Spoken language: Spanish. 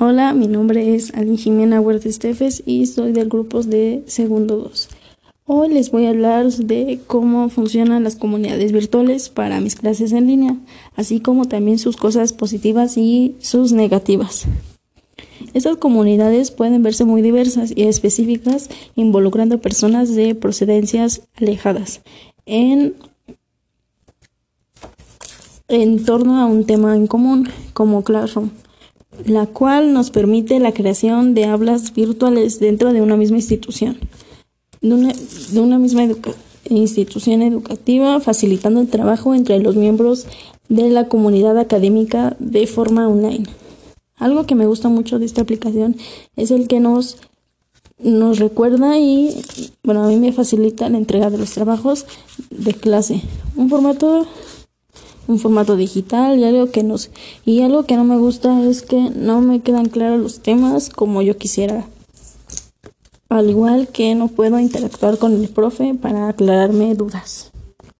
Hola, mi nombre es Ani Jimena Huerta Estefes y soy del grupo de segundo 2. Hoy les voy a hablar de cómo funcionan las comunidades virtuales para mis clases en línea, así como también sus cosas positivas y sus negativas. Estas comunidades pueden verse muy diversas y específicas, involucrando personas de procedencias alejadas en, en torno a un tema en común, como Classroom la cual nos permite la creación de aulas virtuales dentro de una misma institución, de una, misma institución educativa, facilitando el trabajo entre los miembros de la comunidad académica de forma online. Algo que me gusta mucho de esta aplicación es el que nos, nos recuerda y, bueno, a mí me facilita la entrega de los trabajos de clase. Un formato un formato digital y algo que nos y algo que no me gusta es que no me quedan claros los temas como yo quisiera. Al igual que no puedo interactuar con el profe para aclararme dudas.